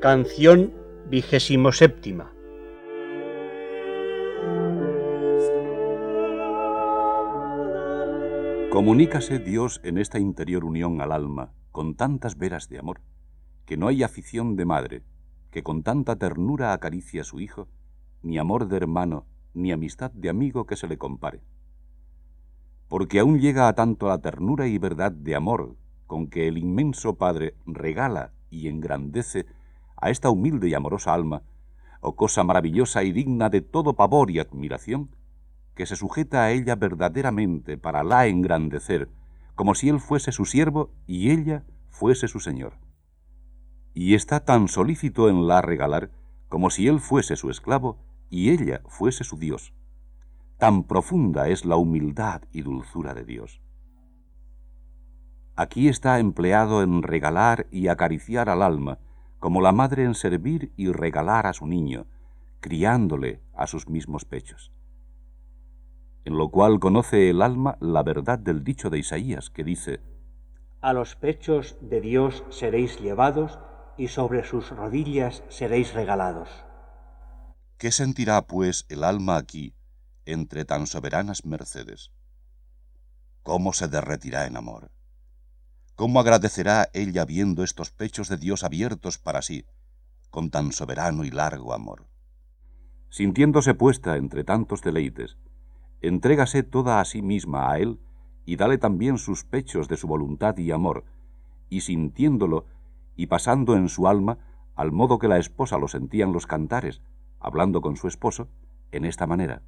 Canción vigésimo séptima. Comunícase Dios en esta interior unión al alma con tantas veras de amor, que no hay afición de madre que con tanta ternura acaricia a su hijo, ni amor de hermano, ni amistad de amigo que se le compare. Porque aún llega a tanto la ternura y verdad de amor con que el inmenso Padre regala y engrandece a esta humilde y amorosa alma, o cosa maravillosa y digna de todo pavor y admiración, que se sujeta a ella verdaderamente para la engrandecer, como si él fuese su siervo y ella fuese su señor. Y está tan solícito en la regalar como si él fuese su esclavo y ella fuese su Dios. Tan profunda es la humildad y dulzura de Dios. Aquí está empleado en regalar y acariciar al alma, como la madre en servir y regalar a su niño, criándole a sus mismos pechos. En lo cual conoce el alma la verdad del dicho de Isaías, que dice, A los pechos de Dios seréis llevados y sobre sus rodillas seréis regalados. ¿Qué sentirá, pues, el alma aquí, entre tan soberanas mercedes? ¿Cómo se derretirá en amor? ¿Cómo agradecerá ella viendo estos pechos de Dios abiertos para sí, con tan soberano y largo amor? Sintiéndose puesta entre tantos deleites, entrégase toda a sí misma a él y dale también sus pechos de su voluntad y amor, y sintiéndolo y pasando en su alma, al modo que la esposa lo sentían los cantares, hablando con su esposo, en esta manera.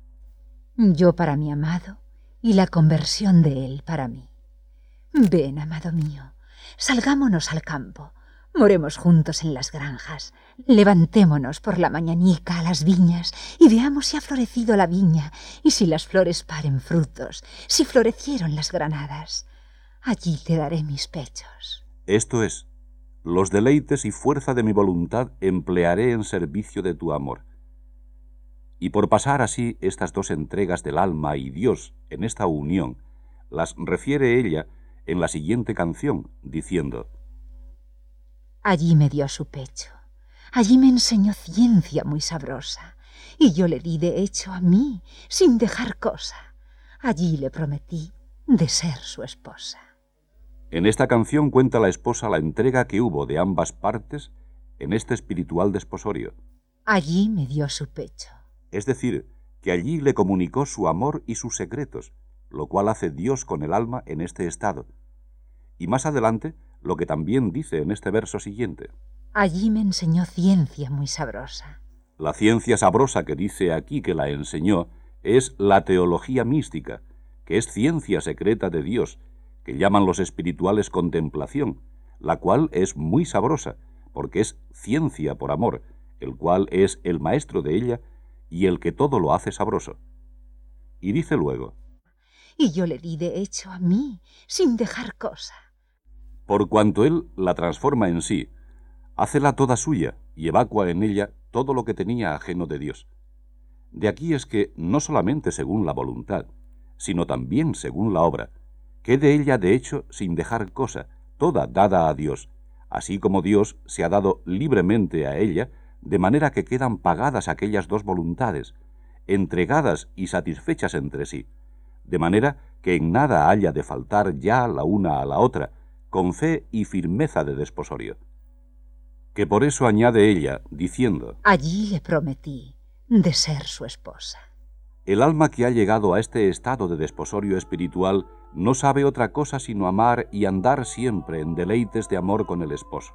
Yo para mi amado y la conversión de él para mí. Ven, amado mío, salgámonos al campo, moremos juntos en las granjas, levantémonos por la mañanica a las viñas y veamos si ha florecido la viña y si las flores paren frutos, si florecieron las granadas. Allí te daré mis pechos. Esto es, los deleites y fuerza de mi voluntad emplearé en servicio de tu amor. Y por pasar así estas dos entregas del alma y Dios en esta unión, las refiere ella en la siguiente canción, diciendo, Allí me dio su pecho, allí me enseñó ciencia muy sabrosa, y yo le di de hecho a mí, sin dejar cosa. Allí le prometí de ser su esposa. En esta canción cuenta la esposa la entrega que hubo de ambas partes en este espiritual desposorio. Allí me dio su pecho. Es decir, que allí le comunicó su amor y sus secretos, lo cual hace Dios con el alma en este estado. Y más adelante, lo que también dice en este verso siguiente. Allí me enseñó ciencia muy sabrosa. La ciencia sabrosa que dice aquí que la enseñó es la teología mística, que es ciencia secreta de Dios, que llaman los espirituales contemplación, la cual es muy sabrosa, porque es ciencia por amor, el cual es el maestro de ella y el que todo lo hace sabroso. Y dice luego, Y yo le di de hecho a mí, sin dejar cosa. Por cuanto él la transforma en sí, hácela toda suya y evacua en ella todo lo que tenía ajeno de Dios. De aquí es que, no solamente según la voluntad, sino también según la obra, quede ella de hecho sin dejar cosa, toda dada a Dios, así como Dios se ha dado libremente a ella, de manera que quedan pagadas aquellas dos voluntades, entregadas y satisfechas entre sí, de manera que en nada haya de faltar ya la una a la otra, con fe y firmeza de desposorio. Que por eso añade ella, diciendo, Allí le prometí de ser su esposa. El alma que ha llegado a este estado de desposorio espiritual no sabe otra cosa sino amar y andar siempre en deleites de amor con el esposo.